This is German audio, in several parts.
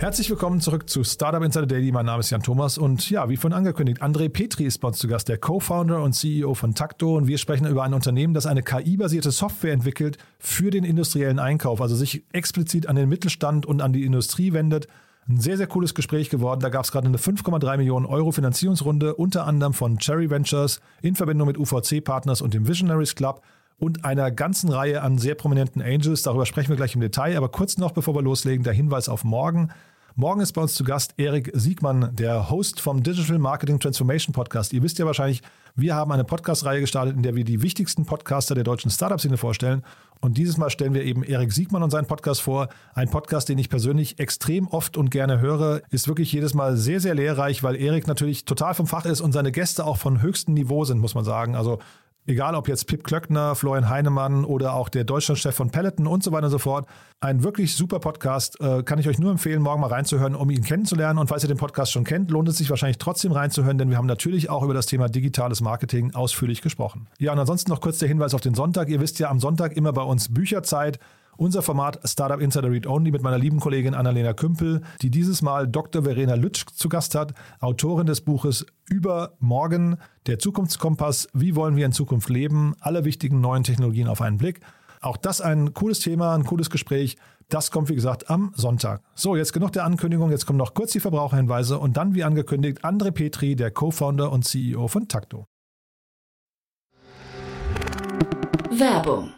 Herzlich willkommen zurück zu Startup Insider Daily. Mein Name ist Jan Thomas und ja, wie vorhin angekündigt, André Petri ist bei uns zu Gast, der Co-Founder und CEO von Takto und wir sprechen über ein Unternehmen, das eine KI-basierte Software entwickelt für den industriellen Einkauf, also sich explizit an den Mittelstand und an die Industrie wendet. Ein sehr, sehr cooles Gespräch geworden. Da gab es gerade eine 5,3 Millionen Euro Finanzierungsrunde, unter anderem von Cherry Ventures in Verbindung mit UVC-Partners und dem Visionaries Club und einer ganzen Reihe an sehr prominenten Angels. Darüber sprechen wir gleich im Detail. Aber kurz noch, bevor wir loslegen, der Hinweis auf morgen. Morgen ist bei uns zu Gast Erik Siegmann, der Host vom Digital Marketing Transformation Podcast. Ihr wisst ja wahrscheinlich, wir haben eine Podcast-Reihe gestartet, in der wir die wichtigsten Podcaster der deutschen Startup-Szene vorstellen. Und dieses Mal stellen wir eben Erik Siegmann und seinen Podcast vor. Ein Podcast, den ich persönlich extrem oft und gerne höre, ist wirklich jedes Mal sehr, sehr lehrreich, weil Erik natürlich total vom Fach ist und seine Gäste auch von höchstem Niveau sind, muss man sagen. Also Egal ob jetzt Pip Klöckner, Florian Heinemann oder auch der Deutschlandchef von Peloton und so weiter und so fort. Ein wirklich super Podcast. Äh, kann ich euch nur empfehlen, morgen mal reinzuhören, um ihn kennenzulernen. Und falls ihr den Podcast schon kennt, lohnt es sich wahrscheinlich trotzdem reinzuhören, denn wir haben natürlich auch über das Thema digitales Marketing ausführlich gesprochen. Ja, und ansonsten noch kurz der Hinweis auf den Sonntag. Ihr wisst ja, am Sonntag immer bei uns Bücherzeit. Unser Format Startup Insider Read Only mit meiner lieben Kollegin Annalena Kümpel, die dieses Mal Dr. Verena Lütsch zu Gast hat, Autorin des Buches Über Morgen, der Zukunftskompass, wie wollen wir in Zukunft leben, alle wichtigen neuen Technologien auf einen Blick. Auch das ein cooles Thema, ein cooles Gespräch. Das kommt, wie gesagt, am Sonntag. So, jetzt genug der Ankündigung. Jetzt kommen noch kurz die Verbraucherhinweise und dann, wie angekündigt, André Petri, der Co-Founder und CEO von Takto. Werbung.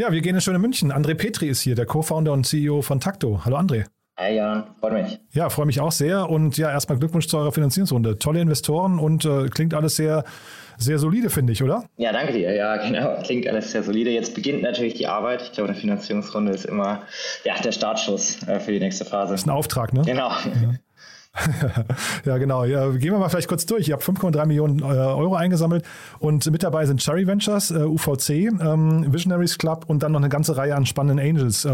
Ja, wir gehen in schöne München. André Petri ist hier, der Co-Founder und CEO von Takto. Hallo André. Hi Jan, freut mich. Ja, freue mich auch sehr. Und ja, erstmal Glückwunsch zu eurer Finanzierungsrunde. Tolle Investoren und äh, klingt alles sehr, sehr solide, finde ich, oder? Ja, danke dir. Ja, genau. Klingt alles sehr solide. Jetzt beginnt natürlich die Arbeit. Ich glaube, eine Finanzierungsrunde ist immer ja, der Startschuss äh, für die nächste Phase. Das ist ein Auftrag, ne? Genau. Ja. ja, genau. Ja, gehen wir mal vielleicht kurz durch. Ihr habt 5,3 Millionen äh, Euro eingesammelt und mit dabei sind Cherry Ventures, äh, UVC, ähm, Visionaries Club und dann noch eine ganze Reihe an spannenden Angels.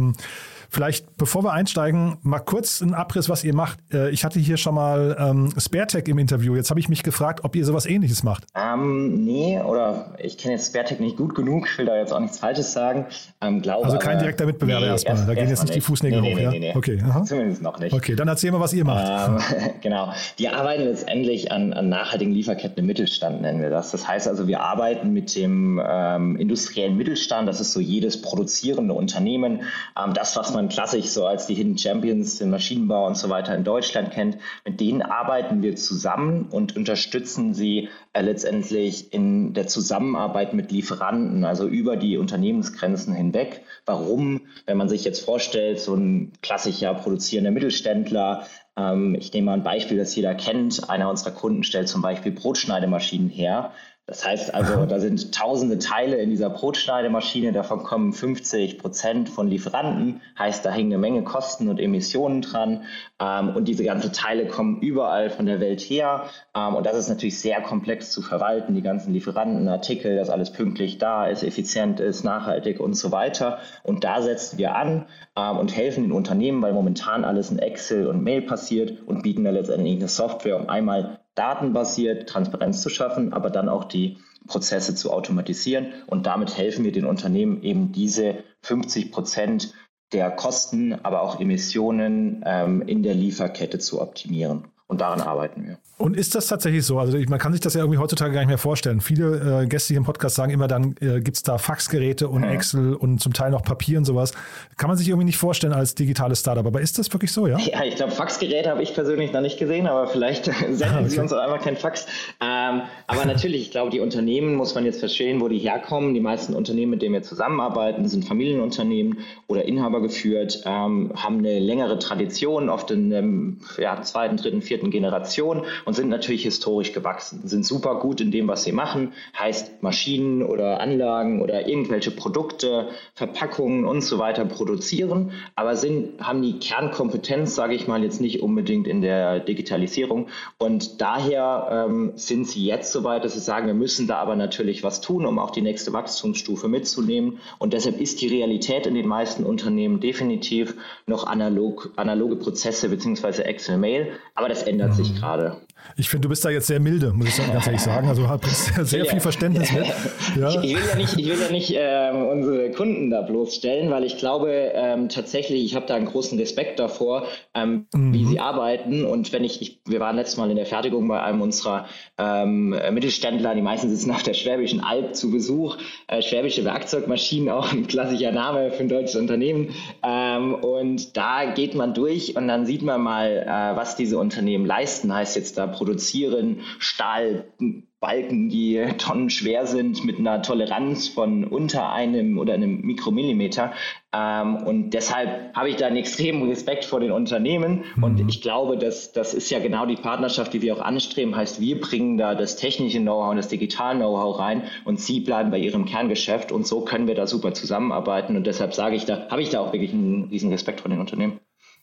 Vielleicht, bevor wir einsteigen, mal kurz ein Abriss, was ihr macht. Äh, ich hatte hier schon mal ähm, SpareTech im Interview. Jetzt habe ich mich gefragt, ob ihr sowas ähnliches macht. Ähm, nee, oder ich kenne jetzt SpareTech nicht gut genug, ich will da jetzt auch nichts Falsches sagen. Ähm, glaube, also kein direkter Mitbewerber nee, erstmal. Erst, da gehen jetzt nicht die Fußnägel nee, hoch, nee, ja? Nee, nee. Okay, aha. Zumindest noch nicht. Okay, dann erzähl mal, was ihr macht. Ähm, genau. Wir arbeiten letztendlich an, an nachhaltigen Lieferketten im Mittelstand, nennen wir das. Das heißt also, wir arbeiten mit dem ähm, industriellen Mittelstand. Das ist so jedes produzierende Unternehmen. Ähm, das, was man klassisch so als die Hidden Champions, den Maschinenbau und so weiter in Deutschland kennt. Mit denen arbeiten wir zusammen und unterstützen sie äh, letztendlich in der Zusammenarbeit mit Lieferanten, also über die Unternehmensgrenzen hinweg. Warum, wenn man sich jetzt vorstellt, so ein klassischer produzierender Mittelständler, ähm, ich nehme mal ein Beispiel, das jeder kennt. Einer unserer Kunden stellt zum Beispiel Brotschneidemaschinen her. Das heißt also, da sind tausende Teile in dieser Brotschneidemaschine, davon kommen 50 Prozent von Lieferanten, heißt, da hängen eine Menge Kosten und Emissionen dran. Ähm, und diese ganzen Teile kommen überall von der Welt her. Ähm, und das ist natürlich sehr komplex zu verwalten, die ganzen Lieferanten, Artikel, dass alles pünktlich da ist, effizient ist, nachhaltig und so weiter. Und da setzen wir an ähm, und helfen den Unternehmen, weil momentan alles in Excel und Mail passiert und bieten da letztendlich eine Software, um einmal datenbasiert Transparenz zu schaffen, aber dann auch die Prozesse zu automatisieren. Und damit helfen wir den Unternehmen eben diese 50 Prozent der Kosten, aber auch Emissionen ähm, in der Lieferkette zu optimieren. Und daran arbeiten wir. Und ist das tatsächlich so? Also man kann sich das ja irgendwie heutzutage gar nicht mehr vorstellen. Viele äh, Gäste hier im Podcast sagen immer, dann äh, gibt es da Faxgeräte und ja. Excel und zum Teil noch Papier und sowas. Kann man sich irgendwie nicht vorstellen als digitales Startup. Aber ist das wirklich so, ja? Ja, ich glaube, Faxgeräte habe ich persönlich noch nicht gesehen, aber vielleicht senden okay. sie uns auch einfach kein Fax. Ähm, aber natürlich, ich glaube, die Unternehmen muss man jetzt verstehen, wo die herkommen. Die meisten Unternehmen, mit denen wir zusammenarbeiten, sind Familienunternehmen oder Inhaber geführt, ähm, haben eine längere Tradition, oft in der ja, zweiten, dritten, vierten vierten Generation und sind natürlich historisch gewachsen, sind super gut in dem, was sie machen, heißt Maschinen oder Anlagen oder irgendwelche Produkte, Verpackungen und so weiter produzieren, aber sind, haben die Kernkompetenz, sage ich mal, jetzt nicht unbedingt in der Digitalisierung. Und daher ähm, sind sie jetzt so weit, dass sie sagen, wir müssen da aber natürlich was tun, um auch die nächste Wachstumsstufe mitzunehmen und deshalb ist die Realität in den meisten Unternehmen definitiv noch analog, analoge Prozesse bzw. Excel-Mail, aber das ändert sich mhm. gerade. Ich finde, du bist da jetzt sehr milde, muss ich ganz ehrlich sagen. Also bringst sehr viel Verständnis mit. Ja. Ich, ich, will ja nicht, ich will ja nicht ähm, unsere Kunden da bloßstellen, weil ich glaube ähm, tatsächlich, ich habe da einen großen Respekt davor, ähm, mhm. wie sie arbeiten. Und wenn ich, ich, wir waren letztes Mal in der Fertigung bei einem unserer ähm, Mittelständler, die meisten sitzen auf der Schwäbischen Alb zu Besuch. Äh, Schwäbische Werkzeugmaschinen, auch ein klassischer Name für ein deutsches Unternehmen. Ähm, und da geht man durch und dann sieht man mal, äh, was diese Unternehmen leisten. Heißt jetzt da produzieren Stahlbalken, die tonnenschwer sind, mit einer Toleranz von unter einem oder einem Mikromillimeter. Ähm, und deshalb habe ich da einen extremen Respekt vor den Unternehmen. Mhm. Und ich glaube, dass das ist ja genau die Partnerschaft, die wir auch anstreben. Heißt, wir bringen da das technische Know-how und das digitale Know-how rein und sie bleiben bei ihrem Kerngeschäft. Und so können wir da super zusammenarbeiten. Und deshalb sage ich da, habe ich da auch wirklich einen riesen Respekt vor den Unternehmen.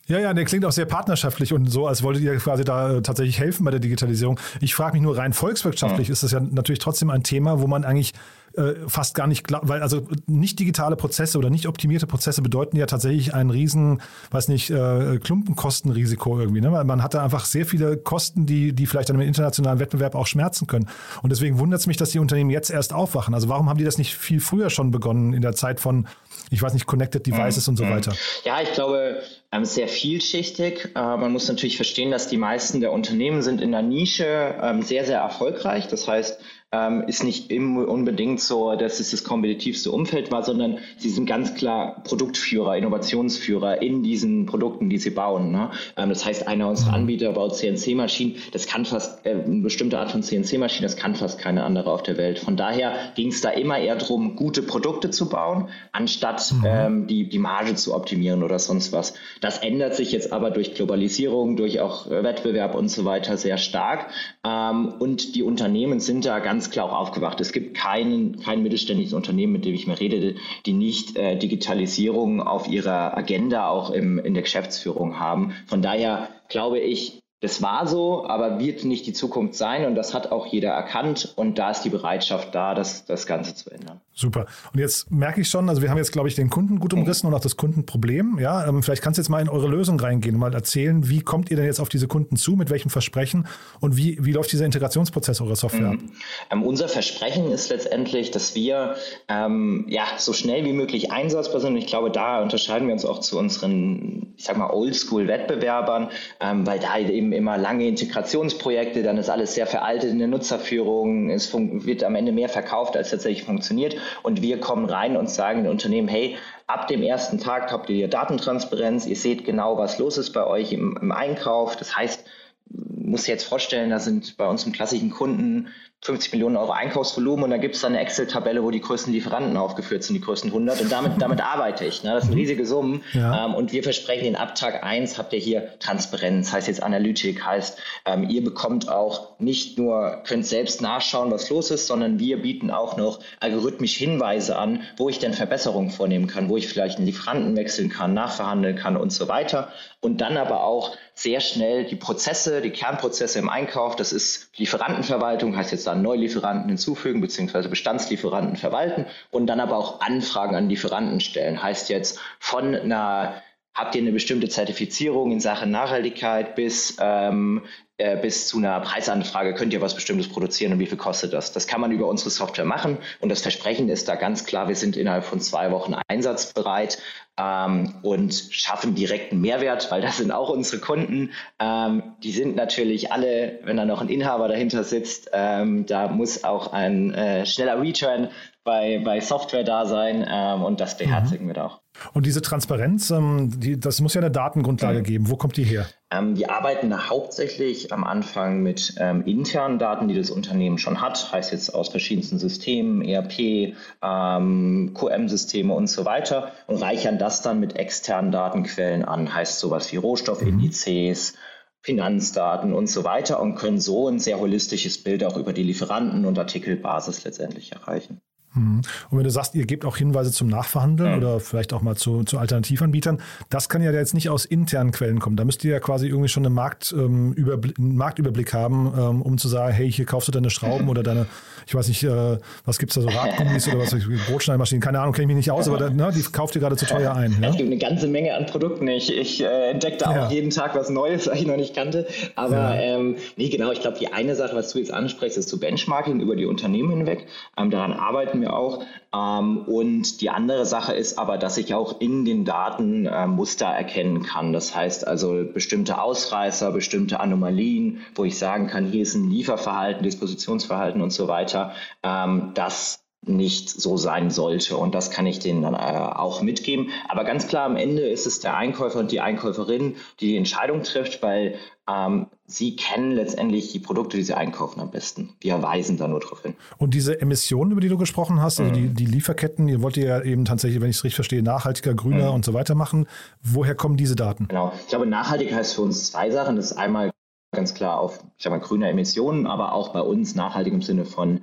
Ja, ja, der klingt auch sehr partnerschaftlich und so, als wolltet ihr quasi da äh, tatsächlich helfen bei der Digitalisierung. Ich frage mich nur rein volkswirtschaftlich ja. ist das ja natürlich trotzdem ein Thema, wo man eigentlich äh, fast gar nicht, weil also nicht digitale Prozesse oder nicht optimierte Prozesse bedeuten ja tatsächlich ein riesen, weiß nicht, äh, Klumpenkostenrisiko irgendwie. Ne? Weil man hat da einfach sehr viele Kosten, die, die vielleicht dann im internationalen Wettbewerb auch schmerzen können. Und deswegen wundert es mich, dass die Unternehmen jetzt erst aufwachen. Also warum haben die das nicht viel früher schon begonnen in der Zeit von, ich weiß nicht, Connected Devices mhm. und so mhm. weiter? Ja, ich glaube, ähm, sehr vielschichtig. Äh, man muss natürlich verstehen, dass die meisten der Unternehmen sind in der Nische ähm, sehr, sehr erfolgreich. Das heißt, ähm, ist nicht unbedingt so, dass es das kompetitivste Umfeld war, sondern sie sind ganz klar Produktführer, Innovationsführer in diesen Produkten, die sie bauen. Ne? Ähm, das heißt, einer unserer mhm. Anbieter baut CNC-Maschinen, das kann fast, äh, eine bestimmte Art von CNC-Maschine, das kann fast keine andere auf der Welt. Von daher ging es da immer eher darum, gute Produkte zu bauen, anstatt mhm. ähm, die, die Marge zu optimieren oder sonst was. Das ändert sich jetzt aber durch Globalisierung, durch auch äh, Wettbewerb und so weiter sehr stark. Ähm, und die Unternehmen sind da ganz klar auch aufgewacht. Es gibt keinen, kein mittelständisches Unternehmen, mit dem ich mir rede, die nicht äh, Digitalisierung auf ihrer Agenda auch im, in der Geschäftsführung haben. Von daher glaube ich, das war so, aber wird nicht die Zukunft sein und das hat auch jeder erkannt und da ist die Bereitschaft da, das, das Ganze zu ändern. Super. Und jetzt merke ich schon, also wir haben jetzt, glaube ich, den Kunden gut umrissen und auch das Kundenproblem. Ja, ähm, vielleicht kannst du jetzt mal in eure Lösung reingehen und mal erzählen, wie kommt ihr denn jetzt auf diese Kunden zu, mit welchem Versprechen und wie, wie läuft dieser Integrationsprozess eurer Software? Mhm. Ähm, unser Versprechen ist letztendlich, dass wir ähm, ja, so schnell wie möglich einsatzbar sind. Und ich glaube, da unterscheiden wir uns auch zu unseren, ich sag mal, Oldschool-Wettbewerbern, ähm, weil da eben immer lange Integrationsprojekte, dann ist alles sehr veraltet in der Nutzerführung, es wird am Ende mehr verkauft, als tatsächlich funktioniert. Und wir kommen rein und sagen den Unternehmen, hey, ab dem ersten Tag habt ihr Datentransparenz, ihr seht genau, was los ist bei euch im, im Einkauf. Das heißt, muss jetzt vorstellen, da sind bei uns im klassischen Kunden 50 Millionen Euro Einkaufsvolumen und da gibt es dann eine Excel-Tabelle, wo die größten Lieferanten aufgeführt sind, die größten 100 und damit, damit arbeite ich. Ne? Das sind riesige Summen ja. ähm, und wir versprechen, in ab Tag 1 habt ihr hier Transparenz, heißt jetzt Analytik, heißt ähm, ihr bekommt auch nicht nur, könnt selbst nachschauen, was los ist, sondern wir bieten auch noch algorithmisch Hinweise an, wo ich denn Verbesserungen vornehmen kann, wo ich vielleicht einen Lieferanten wechseln kann, nachverhandeln kann und so weiter und dann aber auch sehr schnell die Prozesse, die Kernprozesse im Einkauf, das ist Lieferantenverwaltung, heißt jetzt dann Neulieferanten hinzufügen beziehungsweise Bestandslieferanten verwalten und dann aber auch Anfragen an Lieferanten stellen, heißt jetzt von einer habt ihr eine bestimmte Zertifizierung in Sachen Nachhaltigkeit bis, ähm, äh, bis zu einer Preisanfrage, könnt ihr was Bestimmtes produzieren und wie viel kostet das? Das kann man über unsere Software machen und das Versprechen ist da ganz klar, wir sind innerhalb von zwei Wochen einsatzbereit ähm, und schaffen direkten Mehrwert, weil das sind auch unsere Kunden. Ähm, die sind natürlich alle, wenn da noch ein Inhaber dahinter sitzt, ähm, da muss auch ein äh, schneller Return bei, bei Software da sein ähm, und das beherzigen mhm. wir da auch. Und diese Transparenz, ähm, die, das muss ja eine Datengrundlage mhm. geben. Wo kommt die her? Ähm, wir arbeiten hauptsächlich am Anfang mit ähm, internen Daten, die das Unternehmen schon hat, heißt jetzt aus verschiedensten Systemen, ERP, ähm, QM-Systeme und so weiter und reichern das dann mit externen Datenquellen an, heißt sowas wie Rohstoffindizes, mhm. Finanzdaten und so weiter und können so ein sehr holistisches Bild auch über die Lieferanten und Artikelbasis letztendlich erreichen. Mhm. Und wenn du sagst, ihr gebt auch Hinweise zum Nachverhandeln ja. oder vielleicht auch mal zu, zu Alternativanbietern, das kann ja jetzt nicht aus internen Quellen kommen. Da müsst ihr ja quasi irgendwie schon einen, Markt, ähm, Überblick, einen Marktüberblick haben, ähm, um zu sagen, hey, hier kaufst du deine Schrauben oder deine, ich weiß nicht, äh, was gibt es da so, Radgummis oder was, Brotschneidmaschinen, keine Ahnung, kenne ich mich nicht aus, aber da, ne, die kauft ihr gerade zu teuer ein. Ja? Es gibt eine ganze Menge an Produkten. Ich, ich äh, entdecke da ja. auch jeden Tag was Neues, was ich noch nicht kannte. Aber ähm, nee, genau, ich glaube, die eine Sache, was du jetzt ansprichst, ist zu Benchmarking über die Unternehmen hinweg. Ähm, daran arbeiten wir auch. Ähm, und die andere Sache ist aber, dass ich auch in den Daten äh, Muster erkennen kann. Das heißt also bestimmte Ausreißer, bestimmte Anomalien, wo ich sagen kann, hier ist ein Lieferverhalten, Dispositionsverhalten und so weiter. Ähm, das nicht so sein sollte. Und das kann ich denen dann äh, auch mitgeben. Aber ganz klar, am Ende ist es der Einkäufer und die Einkäuferin, die die Entscheidung trifft, weil ähm, sie kennen letztendlich die Produkte, die sie einkaufen am besten. Wir weisen da nur drauf hin. Und diese Emissionen, über die du gesprochen hast, also mhm. die, die, Lieferketten, ihr wollt ja eben tatsächlich, wenn ich es richtig verstehe, nachhaltiger, grüner mhm. und so weiter machen. Woher kommen diese Daten? Genau. Ich glaube, nachhaltig heißt für uns zwei Sachen. Das ist einmal ganz klar auf, ich sag mal, grüne Emissionen, aber auch bei uns nachhaltig im Sinne von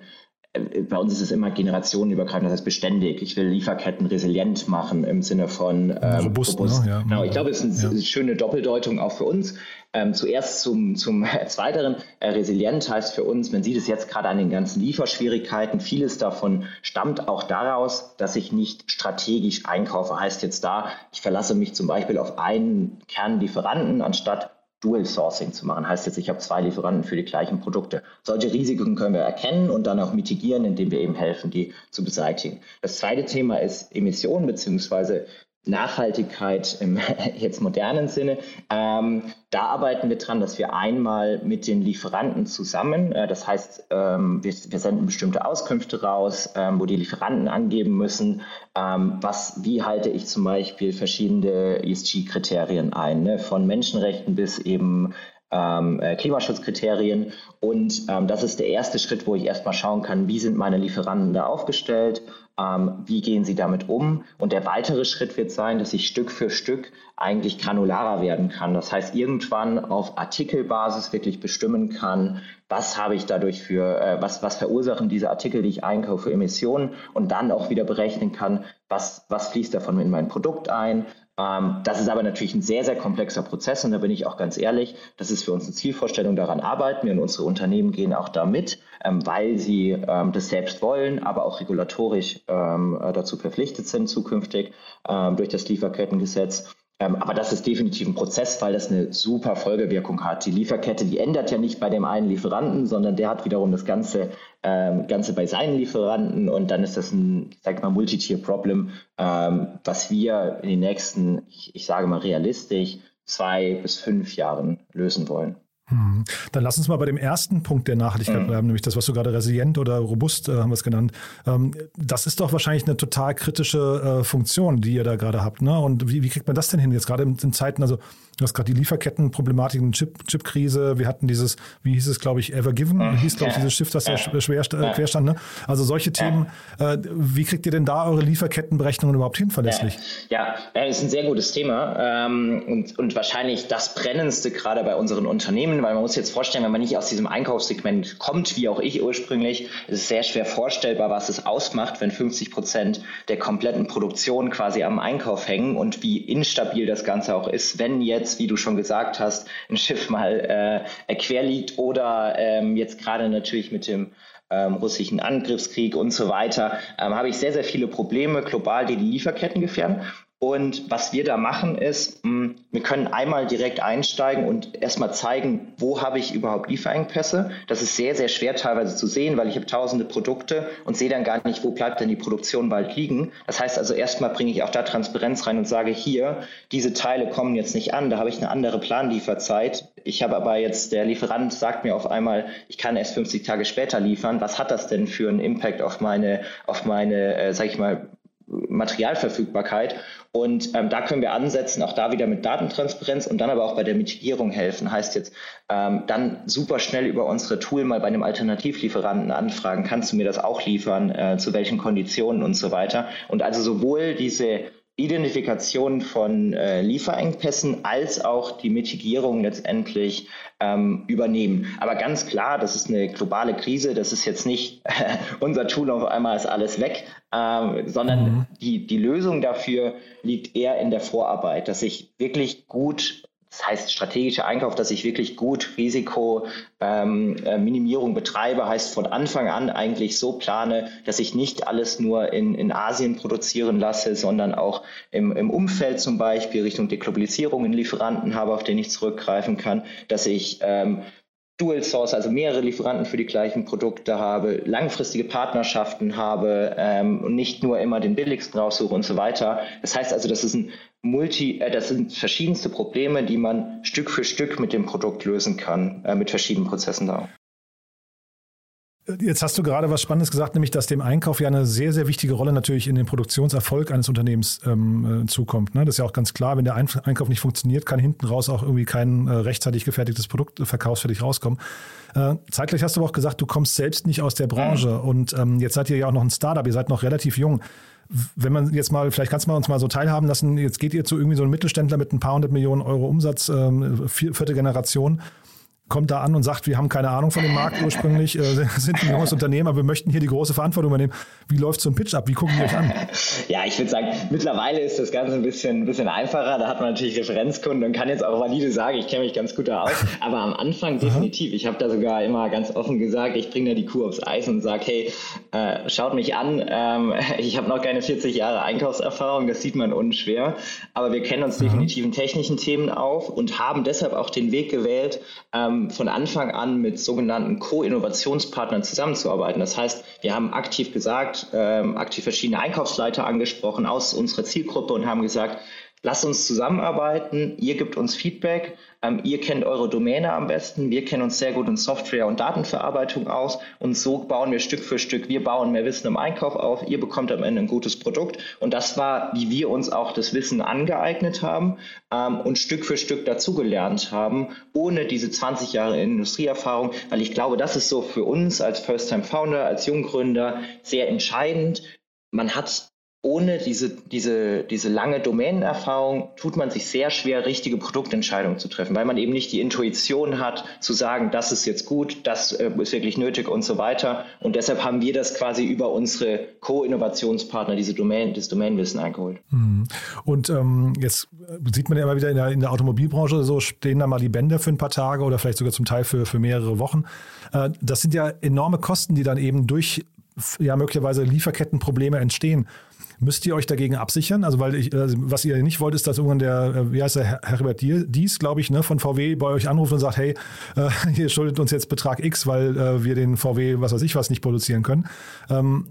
bei uns ist es immer generationenübergreifend, das heißt beständig. Ich will Lieferketten resilient machen im Sinne von ähm, robust. robust. Ne? Ja. Genau, ich glaube, es ist eine ja. schöne Doppeldeutung auch für uns. Ähm, zuerst zum, zum Zweiteren, äh, resilient heißt für uns, man sieht es jetzt gerade an den ganzen Lieferschwierigkeiten, vieles davon stammt auch daraus, dass ich nicht strategisch einkaufe. Heißt jetzt da, ich verlasse mich zum Beispiel auf einen Kernlieferanten anstatt Dual Sourcing zu machen. Heißt jetzt, ich habe zwei Lieferanten für die gleichen Produkte. Solche Risiken können wir erkennen und dann auch mitigieren, indem wir eben helfen, die zu beseitigen. Das zweite Thema ist Emissionen bzw. Nachhaltigkeit im jetzt modernen Sinne. Ähm, da arbeiten wir dran, dass wir einmal mit den Lieferanten zusammen, äh, das heißt, ähm, wir, wir, senden bestimmte Auskünfte raus, ähm, wo die Lieferanten angeben müssen, ähm, was, wie halte ich zum Beispiel verschiedene ESG-Kriterien ein, ne? von Menschenrechten bis eben ähm, äh, Klimaschutzkriterien. Und ähm, das ist der erste Schritt, wo ich erstmal schauen kann, wie sind meine Lieferanten da aufgestellt, wie gehen sie damit um. Und der weitere Schritt wird sein, dass ich Stück für Stück eigentlich granularer werden kann. Das heißt, irgendwann auf Artikelbasis wirklich bestimmen kann, was habe ich dadurch für, äh, was, was verursachen diese Artikel, die ich einkaufe, Emissionen und dann auch wieder berechnen kann, was, was fließt davon in mein Produkt ein, ähm, das ist aber natürlich ein sehr, sehr komplexer Prozess und da bin ich auch ganz ehrlich, das ist für uns eine Zielvorstellung, daran arbeiten wir und unsere Unternehmen gehen auch da mit, ähm, weil sie ähm, das selbst wollen, aber auch regulatorisch äh, dazu verpflichtet sind zukünftig durch das Lieferkettengesetz. Ähm, aber das ist definitiv ein Prozess, weil das eine super Folgewirkung hat. Die Lieferkette, die ändert ja nicht bei dem einen Lieferanten, sondern der hat wiederum das Ganze, ähm, Ganze bei seinen Lieferanten und dann ist das ein, ich sage mal, Multi-Tier-Problem, ähm, was wir in den nächsten, ich, ich sage mal realistisch, zwei bis fünf Jahren lösen wollen. Hm. Dann lass uns mal bei dem ersten Punkt der Nachhaltigkeit mhm. bleiben, nämlich das, was du gerade resilient oder robust äh, haben wir es genannt. Ähm, das ist doch wahrscheinlich eine total kritische äh, Funktion, die ihr da gerade habt. Ne? Und wie, wie kriegt man das denn hin? Jetzt gerade in, in Zeiten, also Du hast gerade die Lieferkettenproblematik, Chip, Chipkrise. Wir hatten dieses, wie hieß es, glaube ich, Evergiven, mhm. hieß, glaube ich, dieses Schiff, das ja schwer äh, querstand. Ne? Also solche Themen. Äh, wie kriegt ihr denn da eure Lieferkettenberechnungen überhaupt hin, verlässlich? Ja, ja ist ein sehr gutes Thema ähm, und, und wahrscheinlich das brennendste gerade bei unseren Unternehmen, weil man muss jetzt vorstellen, wenn man nicht aus diesem Einkaufssegment kommt, wie auch ich ursprünglich, ist es sehr schwer vorstellbar, was es ausmacht, wenn 50 Prozent der kompletten Produktion quasi am Einkauf hängen und wie instabil das Ganze auch ist, wenn jetzt wie du schon gesagt hast, ein Schiff mal äh, quer liegt oder ähm, jetzt gerade natürlich mit dem ähm, russischen Angriffskrieg und so weiter, ähm, habe ich sehr, sehr viele Probleme global, die die Lieferketten gefährden. Und was wir da machen ist, hm, wir können einmal direkt einsteigen und erstmal zeigen, wo habe ich überhaupt Lieferengpässe. Das ist sehr, sehr schwer teilweise zu sehen, weil ich habe tausende Produkte und sehe dann gar nicht, wo bleibt denn die Produktion bald liegen. Das heißt also, erstmal bringe ich auch da Transparenz rein und sage hier, diese Teile kommen jetzt nicht an, da habe ich eine andere Planlieferzeit. Ich habe aber jetzt, der Lieferant sagt mir auf einmal, ich kann erst 50 Tage später liefern. Was hat das denn für einen Impact auf meine, auf meine, äh, sag ich mal, Materialverfügbarkeit. Und ähm, da können wir ansetzen, auch da wieder mit Datentransparenz und dann aber auch bei der Mitigierung helfen. Heißt jetzt, ähm, dann super schnell über unsere Tool mal bei einem Alternativlieferanten anfragen, kannst du mir das auch liefern, äh, zu welchen Konditionen und so weiter. Und also sowohl diese Identifikation von äh, Lieferengpässen als auch die Mitigierung letztendlich ähm, übernehmen. Aber ganz klar, das ist eine globale Krise, das ist jetzt nicht äh, unser Tool auf einmal ist alles weg, äh, sondern mhm. die, die Lösung dafür liegt eher in der Vorarbeit, dass ich wirklich gut das heißt strategischer Einkauf, dass ich wirklich gut Risikominimierung ähm, äh, betreibe, heißt von Anfang an eigentlich so plane, dass ich nicht alles nur in, in Asien produzieren lasse, sondern auch im, im Umfeld zum Beispiel Richtung Deglobalisierung in Lieferanten habe, auf den ich zurückgreifen kann, dass ich ähm, Dual Source, also mehrere Lieferanten für die gleichen Produkte habe, langfristige Partnerschaften habe ähm, und nicht nur immer den billigsten raussuche und so weiter. Das heißt also, das ist ein Multi, äh, das sind verschiedenste Probleme, die man Stück für Stück mit dem Produkt lösen kann, äh, mit verschiedenen Prozessen da. Jetzt hast du gerade was Spannendes gesagt, nämlich dass dem Einkauf ja eine sehr, sehr wichtige Rolle natürlich in den Produktionserfolg eines Unternehmens ähm, äh, zukommt. Ne? Das ist ja auch ganz klar, wenn der Einkauf nicht funktioniert, kann hinten raus auch irgendwie kein äh, rechtzeitig gefertigtes Produkt äh, verkaufsfertig rauskommen. Äh, zeitgleich hast du aber auch gesagt, du kommst selbst nicht aus der Branche mhm. und ähm, jetzt seid ihr ja auch noch ein Startup, ihr seid noch relativ jung. Wenn man jetzt mal, vielleicht kannst du mal uns mal so teilhaben lassen, jetzt geht ihr zu irgendwie so einem Mittelständler mit ein paar hundert Millionen Euro Umsatz, ähm, vierte Generation kommt da an und sagt, wir haben keine Ahnung von dem Markt ursprünglich, äh, sind ein junges Unternehmen, aber wir möchten hier die große Verantwortung übernehmen. Wie läuft so ein Pitch ab? Wie gucken die euch an? Ja, ich würde sagen, mittlerweile ist das Ganze ein bisschen, ein bisschen einfacher. Da hat man natürlich Referenzkunden und kann jetzt auch valide sagen, ich kenne mich ganz gut da aus. Aber am Anfang definitiv. Ich habe da sogar immer ganz offen gesagt, ich bringe da die Kuh aufs Eis und sage, hey, äh, schaut mich an. Ähm, ich habe noch keine 40 Jahre Einkaufserfahrung, das sieht man unschwer. Aber wir kennen uns definitiv in technischen Themen auf und haben deshalb auch den Weg gewählt, ähm, von Anfang an mit sogenannten Co-Innovationspartnern zusammenzuarbeiten. Das heißt, wir haben aktiv gesagt, ähm, aktiv verschiedene Einkaufsleiter angesprochen aus unserer Zielgruppe und haben gesagt, lasst uns zusammenarbeiten, ihr gebt uns Feedback. Ähm, ihr kennt eure Domäne am besten, wir kennen uns sehr gut in Software und Datenverarbeitung aus. Und so bauen wir Stück für Stück, wir bauen mehr Wissen im Einkauf auf, ihr bekommt am Ende ein gutes Produkt. Und das war, wie wir uns auch das Wissen angeeignet haben ähm, und Stück für Stück dazugelernt haben, ohne diese 20 Jahre Industrieerfahrung, weil ich glaube, das ist so für uns als First-Time-Founder, als Junggründer sehr entscheidend. Man hat ohne diese, diese, diese lange Domänenerfahrung tut man sich sehr schwer, richtige Produktentscheidungen zu treffen, weil man eben nicht die Intuition hat, zu sagen, das ist jetzt gut, das äh, ist wirklich nötig und so weiter. Und deshalb haben wir das quasi über unsere Co-Innovationspartner, diese Domain, das Domänenwissen eingeholt. Mhm. Und ähm, jetzt sieht man ja immer wieder in der, in der Automobilbranche, so stehen da mal die Bänder für ein paar Tage oder vielleicht sogar zum Teil für, für mehrere Wochen. Äh, das sind ja enorme Kosten, die dann eben durch ja möglicherweise Lieferkettenprobleme entstehen. Müsst ihr euch dagegen absichern? Also, weil ich, also was ihr nicht wollt, ist, dass irgendwann der, äh, wie heißt der, Herbert Dies, glaube ich, ne, von VW bei euch anruft und sagt, hey, äh, ihr schuldet uns jetzt Betrag X, weil äh, wir den VW, was weiß ich was, nicht produzieren können. Ähm,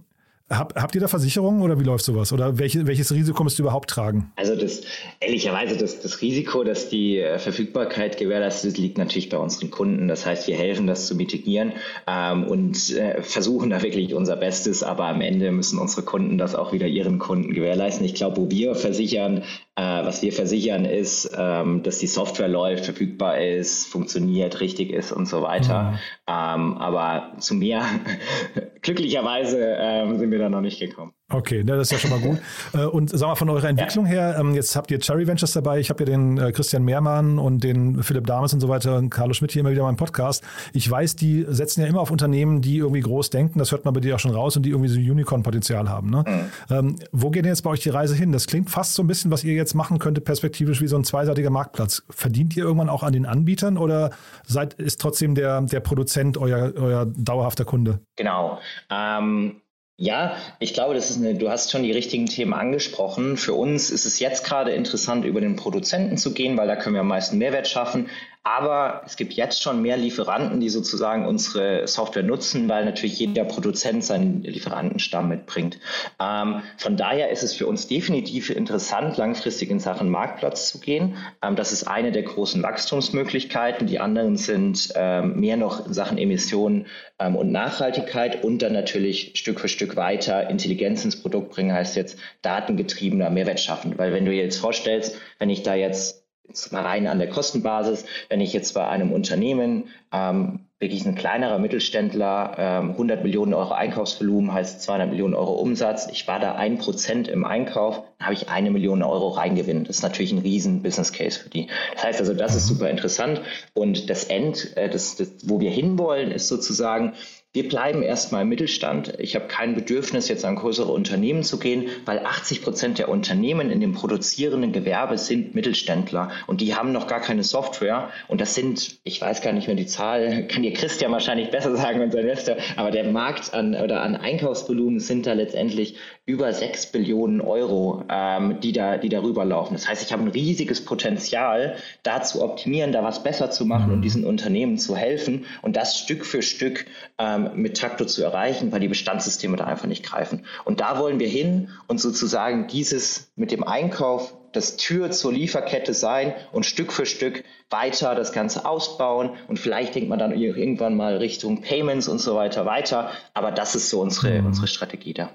hab, habt ihr da Versicherungen oder wie läuft sowas? Oder welche, welches Risiko müsst ihr überhaupt tragen? Also das, ehrlicherweise, das, das Risiko, dass die äh, Verfügbarkeit gewährleistet ist, liegt natürlich bei unseren Kunden. Das heißt, wir helfen das zu mitigieren ähm, und äh, versuchen da wirklich unser Bestes, aber am Ende müssen unsere Kunden das auch wieder ihren Kunden gewährleisten. Ich glaube, wo wir versichern, was wir versichern, ist, ähm, dass die Software läuft, verfügbar ist, funktioniert, richtig ist und so weiter. Mhm. Ähm, aber zu mehr, glücklicherweise ähm, sind wir da noch nicht gekommen. Okay, das ist ja schon mal gut. Äh, und sag mal, von eurer Entwicklung her, ähm, jetzt habt ihr Cherry Ventures dabei, ich habe ja den äh, Christian Mehrmann und den Philipp Dames und so weiter und Carlo Schmidt hier immer wieder mal im Podcast. Ich weiß, die setzen ja immer auf Unternehmen, die irgendwie groß denken, das hört man bei dir auch schon raus und die irgendwie so Unicorn-Potenzial haben. Ne? Mhm. Ähm, wo geht denn jetzt bei euch die Reise hin? Das klingt fast so ein bisschen, was ihr jetzt machen könntet, perspektivisch wie so ein zweiseitiger Marktplatz. Verdient ihr irgendwann auch an den Anbietern oder seid, ist trotzdem der, der Produzent euer, euer dauerhafter Kunde? Genau. Ähm Ja, ich glaube, das ist eine, du hast schon die richtigen Themen angesprochen. Für uns ist es jetzt gerade interessant, über den Produzenten zu gehen, weil da können wir am meisten Mehrwert schaffen. Aber es gibt jetzt schon mehr Lieferanten, die sozusagen unsere Software nutzen, weil natürlich jeder Produzent seinen Lieferantenstamm mitbringt. Ähm, von daher ist es für uns definitiv interessant, langfristig in Sachen Marktplatz zu gehen. Ähm, das ist eine der großen Wachstumsmöglichkeiten. Die anderen sind ähm, mehr noch in Sachen Emissionen ähm, und Nachhaltigkeit und dann natürlich Stück für Stück weiter Intelligenz ins Produkt bringen, heißt jetzt datengetriebener Mehrwert schaffen. Weil wenn du dir jetzt vorstellst, wenn ich da jetzt jetzt mal rein an der Kostenbasis, wenn ich jetzt bei einem Unternehmen ähm, wirklich ein kleinerer Mittelständler, ähm, 100 Millionen Euro Einkaufsvolumen heißt 200 Millionen Euro Umsatz, ich war da ein Prozent im Einkauf, dann habe ich eine Million Euro reingewinn. Das ist natürlich ein riesen Business Case für die. Das heißt also, das ist super interessant und das End, äh, das, das, wo wir hinwollen, ist sozusagen, wir bleiben erstmal im Mittelstand. Ich habe kein Bedürfnis, jetzt an größere Unternehmen zu gehen, weil 80 Prozent der Unternehmen in dem produzierenden Gewerbe sind Mittelständler und die haben noch gar keine Software. Und das sind, ich weiß gar nicht mehr die Zahl, kann dir Christian wahrscheinlich besser sagen, unser Investor, aber der Markt an oder an Einkaufsvolumen sind da letztendlich über 6 Billionen Euro, ähm, die, da, die darüber laufen. Das heißt, ich habe ein riesiges Potenzial, da zu optimieren, da was besser zu machen und mhm. diesen Unternehmen zu helfen und das Stück für Stück ähm, mit Takto zu erreichen, weil die Bestandssysteme da einfach nicht greifen. Und da wollen wir hin und sozusagen dieses mit dem Einkauf das Tür zur Lieferkette sein und Stück für Stück weiter das Ganze ausbauen. Und vielleicht denkt man dann irgendwann mal Richtung Payments und so weiter weiter. Aber das ist so unsere, mhm. unsere Strategie da.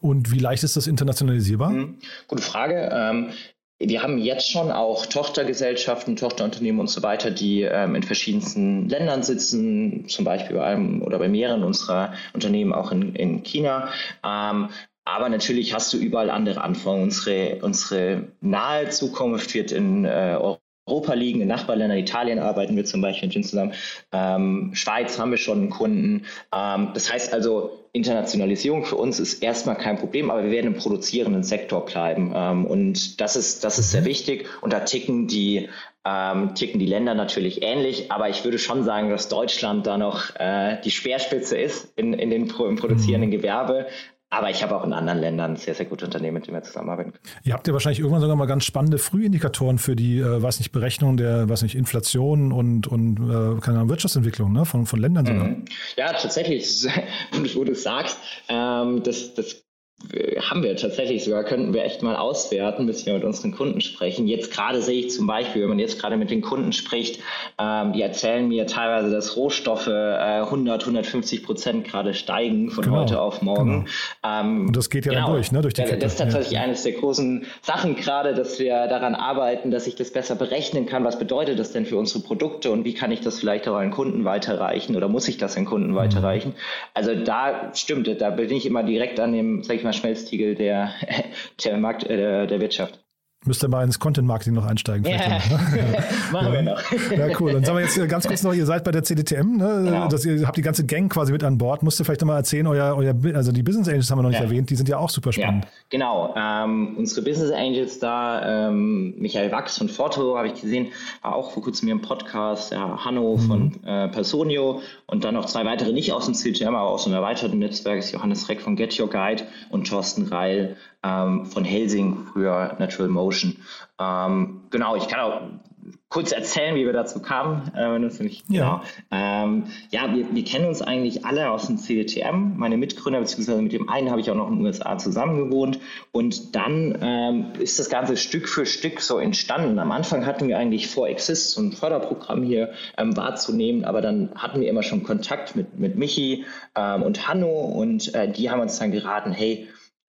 Und wie leicht ist das internationalisierbar? Mhm. Gute Frage. Ähm, wir haben jetzt schon auch Tochtergesellschaften, Tochterunternehmen und so weiter, die ähm, in verschiedensten Ländern sitzen, zum Beispiel bei einem oder bei mehreren unserer Unternehmen auch in, in China. Ähm, aber natürlich hast du überall andere Anforderungen. Unsere, unsere nahe Zukunft wird in äh, Europa liegen, in Nachbarländern, Italien arbeiten wir zum Beispiel mit zusammen, ähm, Schweiz haben wir schon einen Kunden. Ähm, das heißt also, Internationalisierung für uns ist erstmal kein Problem, aber wir werden im produzierenden Sektor bleiben. Ähm, und das ist, das ist sehr mhm. wichtig. Und da ticken die, ähm, ticken die Länder natürlich ähnlich. Aber ich würde schon sagen, dass Deutschland da noch äh, die Speerspitze ist in, in den, im produzierenden mhm. Gewerbe. Aber ich habe auch in anderen Ländern sehr, sehr gute Unternehmen, mit denen wir zusammenarbeiten können. Ihr habt ja wahrscheinlich irgendwann sogar mal ganz spannende Frühindikatoren für die, äh, weiß nicht, Berechnung der, weiß nicht, Inflation und, und äh, keine Ahnung, Wirtschaftsentwicklung ne? von, von Ländern sogar. Mhm. Ja, tatsächlich, wo du es sagst, ähm, das, das haben wir tatsächlich sogar, könnten wir echt mal auswerten, bis wir mit unseren Kunden sprechen. Jetzt gerade sehe ich zum Beispiel, wenn man jetzt gerade mit den Kunden spricht, ähm, die erzählen mir teilweise, dass Rohstoffe äh, 100, 150 Prozent gerade steigen von genau, heute auf morgen. Genau. Ähm, Und das geht ja genau, dann durch, ne? Durch die Kette. Das ist tatsächlich ja. eines der großen Sachen gerade, dass wir daran arbeiten, dass ich das besser berechnen kann. Was bedeutet das denn für unsere Produkte und wie kann ich das vielleicht auch an Kunden weiterreichen oder muss ich das an Kunden mhm. weiterreichen? Also da stimmt, da bin ich immer direkt an dem, sag ich mal, mal Schmelztiegel der, der, Markt, äh, der Wirtschaft. Müsste mal ins Content Marketing noch einsteigen. Ja. Ne? Machen wir noch. Ja, cool. Dann sagen wir jetzt ganz kurz noch, ihr seid bei der CDTM, ne? Genau. Das, ihr habt die ganze Gang quasi mit an Bord. Musst du vielleicht noch mal erzählen, euer, euer, also die Business Angels haben wir noch nicht ja. erwähnt, die sind ja auch super spannend. Ja, genau. Ähm, unsere Business Angels da, ähm, Michael Wachs von Forto, habe ich gesehen, war auch vor kurzem hier im Podcast, ja, Hanno mhm. von äh, Personio und dann noch zwei weitere, nicht aus dem CDTM, aber aus einem erweiterten Netzwerk, Johannes Reck von Get Your Guide und Thorsten Reil ähm, von Helsing, früher Natural Motion. Ähm, genau, ich kann auch kurz erzählen, wie wir dazu kamen, äh, nicht ja. Genau. Ähm, ja, wir, wir, kennen uns eigentlich alle aus dem CDTM. Meine Mitgründer, beziehungsweise mit dem einen habe ich auch noch in den USA zusammen gewohnt. Und dann ähm, ist das Ganze Stück für Stück so entstanden. Am Anfang hatten wir eigentlich vor, Exist, so ein Förderprogramm hier ähm, wahrzunehmen, aber dann hatten wir immer schon Kontakt mit, mit Michi ähm, und Hanno und äh, die haben uns dann geraten, hey,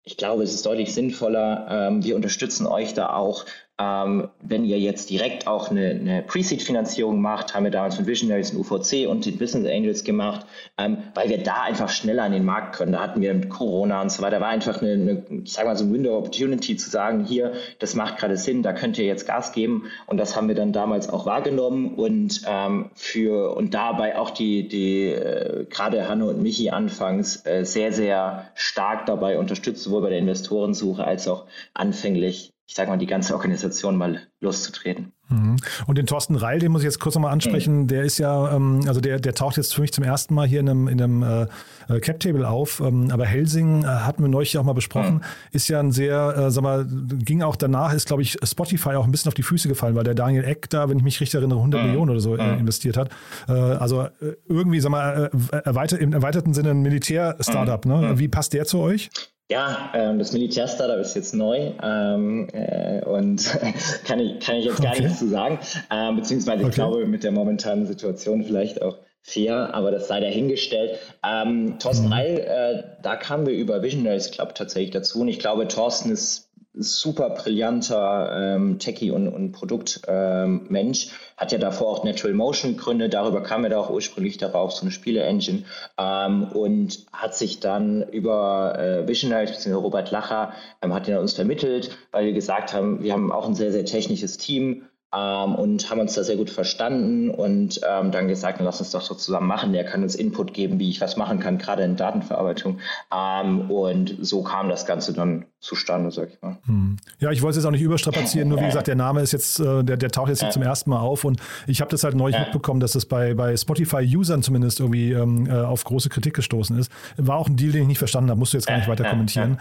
ich glaube, es ist deutlich sinnvoller. Ähm, wir unterstützen euch da auch ähm, wenn ihr jetzt direkt auch eine, eine Pre-Seed-Finanzierung macht, haben wir damals mit Visionaries und UVC und den Business Angels gemacht, ähm, weil wir da einfach schneller an den Markt können. Da hatten wir mit Corona und so weiter, war einfach eine, eine ich sage mal so ein Window Opportunity zu sagen, hier, das macht gerade Sinn, da könnt ihr jetzt Gas geben. Und das haben wir dann damals auch wahrgenommen und ähm, für und dabei auch die, die äh, gerade Hanno und Michi anfangs äh, sehr, sehr stark dabei unterstützt, sowohl bei der Investorensuche als auch anfänglich ich sage mal, die ganze Organisation mal loszutreten. Mhm. Und den Thorsten Reil, den muss ich jetzt kurz nochmal ansprechen, mhm. der ist ja, ähm, also der, der taucht jetzt für mich zum ersten Mal hier in einem, in einem äh, äh Cap-Table auf, ähm, aber Helsing äh, hatten wir neulich auch mal besprochen, mhm. ist ja ein sehr, äh, sag mal, ging auch danach, ist glaube ich Spotify auch ein bisschen auf die Füße gefallen, weil der Daniel Eck da, wenn ich mich richtig erinnere, 100 mhm. Millionen oder so investiert hat. Äh, also äh, irgendwie, sag mal, äh, erweitert, im erweiterten Sinne ein Militär-Startup, ne? Wie passt der zu euch? Ja, ähm, das Militär-Startup ist jetzt neu ähm, äh, und kann, ich, kann ich jetzt gar okay. Zu sagen. Ähm, beziehungsweise okay. ich glaube, mit der momentanen Situation vielleicht auch fair, aber das sei dahingestellt. Ähm, Thorsten mhm. Reil, äh, da kamen wir über Visionaries Club tatsächlich dazu und ich glaube, Thorsten ist super brillanter ähm, Techie und, und Produktmensch. Ähm, hat ja davor auch Natural Motion gegründet, darüber kam er da auch ursprünglich darauf, so eine Spiele-Engine. Ähm, und hat sich dann über äh, Visionaries bzw. Robert Lacher, ähm, hat ihn uns vermittelt, weil wir gesagt haben, wir haben auch ein sehr, sehr technisches Team ähm, und haben uns da sehr gut verstanden und ähm, dann gesagt, lass uns doch so zusammen machen. Der kann uns Input geben, wie ich was machen kann, gerade in Datenverarbeitung. Ähm, und so kam das Ganze dann zustande, sag ich mal. Hm. Ja, ich wollte es jetzt auch nicht überstrapazieren, nur wie gesagt, der Name ist jetzt, äh, der, der taucht jetzt ja. zum ersten Mal auf und ich habe das halt neulich ja. mitbekommen, dass das bei, bei Spotify-Usern zumindest irgendwie ähm, äh, auf große Kritik gestoßen ist. War auch ein Deal, den ich nicht verstanden habe, musst du jetzt gar nicht weiter kommentieren.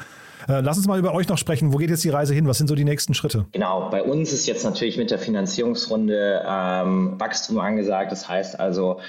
Äh, lass uns mal über euch noch sprechen. Wo geht jetzt die Reise hin? Was sind so die nächsten Schritte? Genau, bei uns ist jetzt natürlich mit der Finanzierungsrunde ähm, Wachstum angesagt. Das heißt also,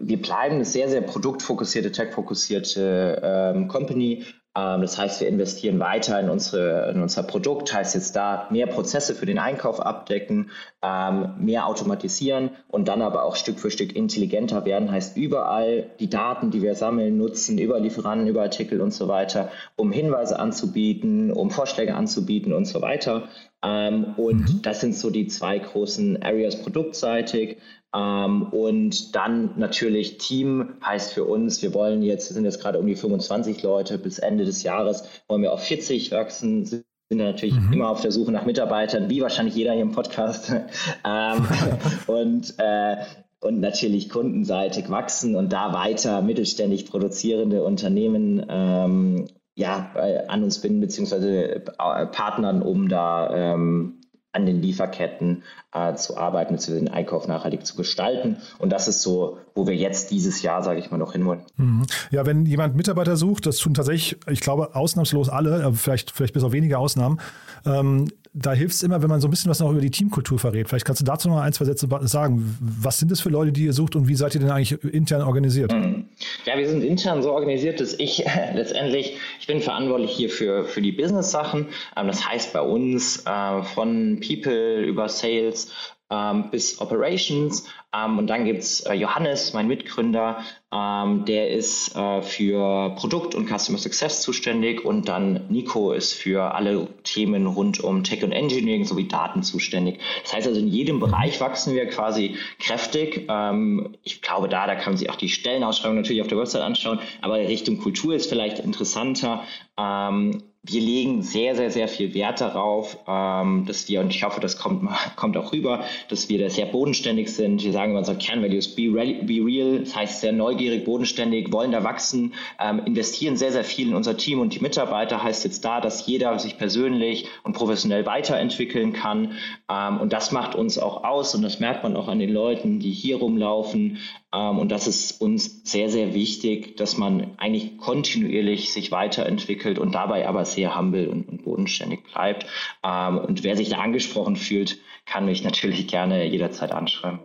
wir bleiben eine sehr, sehr produktfokussierte, tech-fokussierte ähm, Company, das heißt, wir investieren weiter in, unsere, in unser Produkt, heißt jetzt da mehr Prozesse für den Einkauf abdecken, ähm, mehr automatisieren und dann aber auch Stück für Stück intelligenter werden, heißt überall die Daten, die wir sammeln, nutzen, über Lieferanten, über Artikel und so weiter, um Hinweise anzubieten, um Vorschläge anzubieten und so weiter. Ähm, und mhm. das sind so die zwei großen Areas produktseitig. Ähm, und dann natürlich Team heißt für uns, wir wollen jetzt, wir sind jetzt gerade um die 25 Leute, bis Ende des Jahres wollen wir auf 40 wachsen, sind natürlich mhm. immer auf der Suche nach Mitarbeitern, wie wahrscheinlich jeder hier im Podcast. ähm, und äh, und natürlich kundenseitig wachsen und da weiter mittelständig produzierende Unternehmen ähm, ja, an uns binden, beziehungsweise äh, Partnern, um da ähm, an den Lieferketten äh, zu arbeiten, beziehungsweise den Einkauf nachhaltig zu gestalten. Und das ist so, wo wir jetzt dieses Jahr, sage ich mal, noch hinwollen. Mhm. Ja, wenn jemand Mitarbeiter sucht, das tun tatsächlich, ich glaube, ausnahmslos alle, vielleicht, vielleicht bis auf wenige Ausnahmen, ähm, da hilft es immer, wenn man so ein bisschen was noch über die Teamkultur verrät. Vielleicht kannst du dazu noch ein, zwei Sätze sagen. Was sind das für Leute, die ihr sucht und wie seid ihr denn eigentlich intern organisiert? Mhm. Ja, wir sind intern so organisiert, dass ich letztendlich, ich bin verantwortlich hier für, für die Business-Sachen. Ähm, das heißt bei uns äh, von People über Sales ähm, bis Operations. Ähm, und dann gibt's äh, Johannes, mein Mitgründer, ähm, der ist äh, für Produkt und Customer Success zuständig. Und dann Nico ist für alle Themen rund um Tech und Engineering sowie Daten zuständig. Das heißt also, in jedem Bereich wachsen wir quasi kräftig. Ähm, ich glaube, da, da kann man sich auch die Stellenausschreibung natürlich auf der Website anschauen. Aber Richtung Kultur ist vielleicht interessanter. Ähm, wir legen sehr, sehr, sehr viel Wert darauf, ähm, dass wir, und ich hoffe, das kommt, kommt auch rüber, dass wir da sehr bodenständig sind. Wir sagen unser Kernvalues, be, be real, das heißt sehr neugierig, bodenständig, wollen da wachsen, ähm, investieren sehr, sehr viel in unser Team und die Mitarbeiter. Heißt jetzt da, dass jeder sich persönlich und professionell weiterentwickeln kann. Ähm, und das macht uns auch aus und das merkt man auch an den Leuten, die hier rumlaufen. Ähm, und das ist uns sehr, sehr wichtig, dass man eigentlich kontinuierlich sich weiterentwickelt und dabei aber sehr humble und, und bodenständig bleibt. Ähm, und wer sich da angesprochen fühlt, kann mich natürlich gerne jederzeit anschreiben.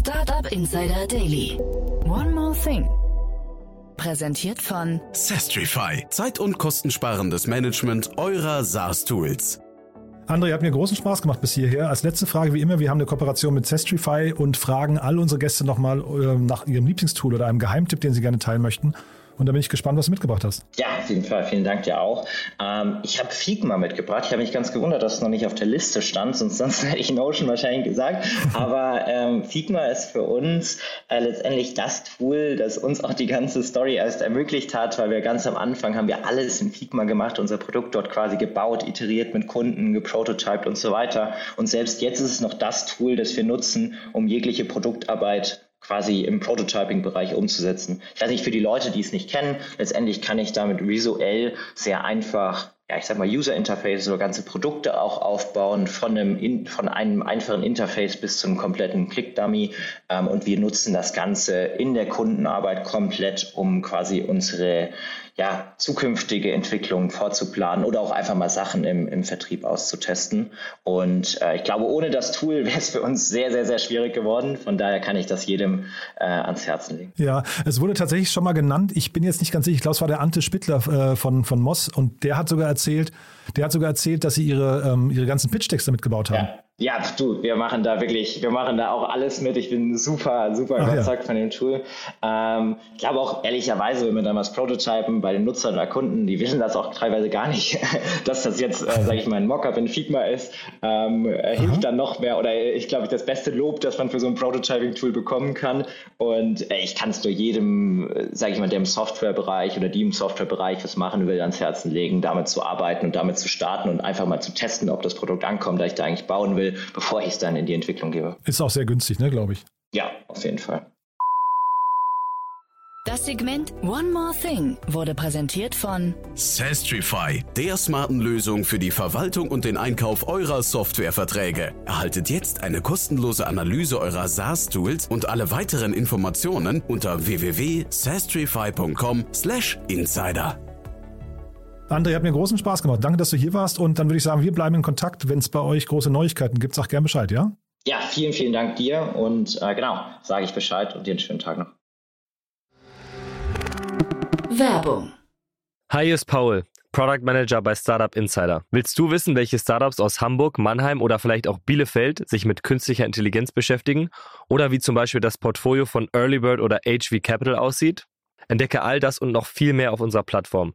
Startup Insider Daily. One more thing. Präsentiert von Sestrify. Zeit- und kostensparendes Management eurer SaaS-Tools. André, hat mir großen Spaß gemacht bis hierher. Als letzte Frage wie immer, wir haben eine Kooperation mit Zestrify und fragen all unsere Gäste nochmal äh, nach ihrem Lieblingstool oder einem Geheimtipp, den sie gerne teilen möchten. Und da bin ich gespannt, was du mitgebracht hast. Ja, auf jeden Fall. Vielen Dank dir auch. Ähm, ich habe Figma mitgebracht. Ich habe mich ganz gewundert, dass es noch nicht auf der Liste stand, sonst, sonst hätte ich Notion wahrscheinlich gesagt. Aber ähm, Figma ist für uns äh, letztendlich das Tool, das uns auch die ganze Story erst ermöglicht hat, weil wir ganz am Anfang haben wir alles in Figma gemacht, unser Produkt dort quasi gebaut, iteriert mit Kunden, geprototyped und so weiter. Und selbst jetzt ist es noch das Tool, das wir nutzen, um jegliche Produktarbeit quasi im Prototyping-Bereich umzusetzen. Ich weiß nicht, für die Leute, die es nicht kennen, letztendlich kann ich damit visuell sehr einfach ja, ich sag mal, User Interface oder ganze Produkte auch aufbauen, von einem, von einem einfachen Interface bis zum kompletten Click-Dummy. Ähm, und wir nutzen das Ganze in der Kundenarbeit komplett, um quasi unsere ja, zukünftige Entwicklungen vorzuplanen oder auch einfach mal Sachen im, im Vertrieb auszutesten. Und äh, ich glaube, ohne das Tool wäre es für uns sehr, sehr, sehr schwierig geworden. Von daher kann ich das jedem äh, ans Herzen legen. Ja, es wurde tatsächlich schon mal genannt. Ich bin jetzt nicht ganz sicher, ich glaube, es war der Ante Spittler äh, von, von Moss und der hat sogar erzählt, der hat sogar erzählt, dass sie ihre, ähm, ihre ganzen Pitch-Texte mitgebaut haben. Ja. Ja, du, wir machen da wirklich, wir machen da auch alles mit. Ich bin super, super Ach, überzeugt ja. von dem Tool. Ähm, ich glaube auch ehrlicherweise, wenn wir da was prototypen bei den Nutzern oder Kunden, die wissen das auch teilweise gar nicht, dass das jetzt, äh, sage ich mal, ein Mockup in Figma ist, ähm, äh, hilft dann noch mehr oder ich glaube, das beste Lob, das man für so ein Prototyping-Tool bekommen kann. Und äh, ich kann es nur jedem, äh, sage ich mal, der im Softwarebereich oder die im Softwarebereich was machen will, ans Herzen legen, damit zu arbeiten und damit zu starten und einfach mal zu testen, ob das Produkt ankommt, das ich da eigentlich bauen will bevor ich es dann in die Entwicklung gebe. Ist auch sehr günstig, ne, glaube ich. Ja, auf jeden Fall. Das Segment One More Thing wurde präsentiert von Sastrify, der smarten Lösung für die Verwaltung und den Einkauf eurer Softwareverträge. Erhaltet jetzt eine kostenlose Analyse eurer SaaS-Tools und alle weiteren Informationen unter www.sastrify.com/insider. André, hat mir großen Spaß gemacht. Danke, dass du hier warst. Und dann würde ich sagen, wir bleiben in Kontakt. Wenn es bei euch große Neuigkeiten gibt, sag gerne Bescheid, ja? Ja, vielen, vielen Dank dir. Und äh, genau, sage ich Bescheid und dir einen schönen Tag noch. Werbung. Hi, hier ist Paul, Product Manager bei Startup Insider. Willst du wissen, welche Startups aus Hamburg, Mannheim oder vielleicht auch Bielefeld sich mit künstlicher Intelligenz beschäftigen? Oder wie zum Beispiel das Portfolio von Earlybird oder HV Capital aussieht? Entdecke all das und noch viel mehr auf unserer Plattform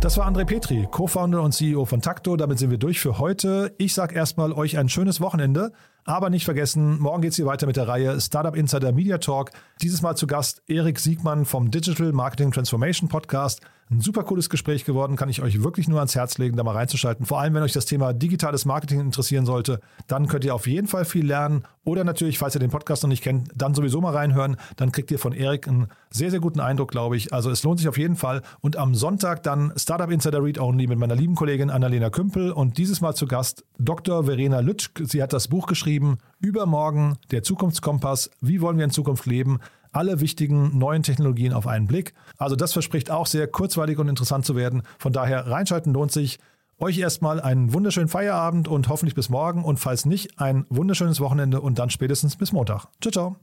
Das war André Petri, Co-Founder und CEO von Takto. Damit sind wir durch für heute. Ich sage erstmal euch ein schönes Wochenende. Aber nicht vergessen, morgen geht es hier weiter mit der Reihe Startup Insider Media Talk. Dieses Mal zu Gast Erik Siegmann vom Digital Marketing Transformation Podcast. Ein super cooles Gespräch geworden, kann ich euch wirklich nur ans Herz legen, da mal reinzuschalten. Vor allem, wenn euch das Thema digitales Marketing interessieren sollte, dann könnt ihr auf jeden Fall viel lernen. Oder natürlich, falls ihr den Podcast noch nicht kennt, dann sowieso mal reinhören. Dann kriegt ihr von Erik einen sehr, sehr guten Eindruck, glaube ich. Also es lohnt sich auf jeden Fall. Und am Sonntag dann Startup Insider Read Only mit meiner lieben Kollegin Annalena Kümpel und dieses Mal zu Gast Dr. Verena Lütsch. Sie hat das Buch geschrieben, Übermorgen, der Zukunftskompass, wie wollen wir in Zukunft leben? alle wichtigen neuen Technologien auf einen Blick. Also das verspricht auch sehr kurzweilig und interessant zu werden. Von daher reinschalten lohnt sich. Euch erstmal einen wunderschönen Feierabend und hoffentlich bis morgen und falls nicht, ein wunderschönes Wochenende und dann spätestens bis Montag. Ciao, ciao.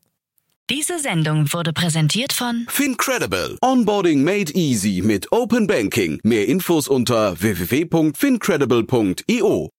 Diese Sendung wurde präsentiert von Fincredible. Onboarding made easy mit Open Banking. Mehr Infos unter www.fincredible.io.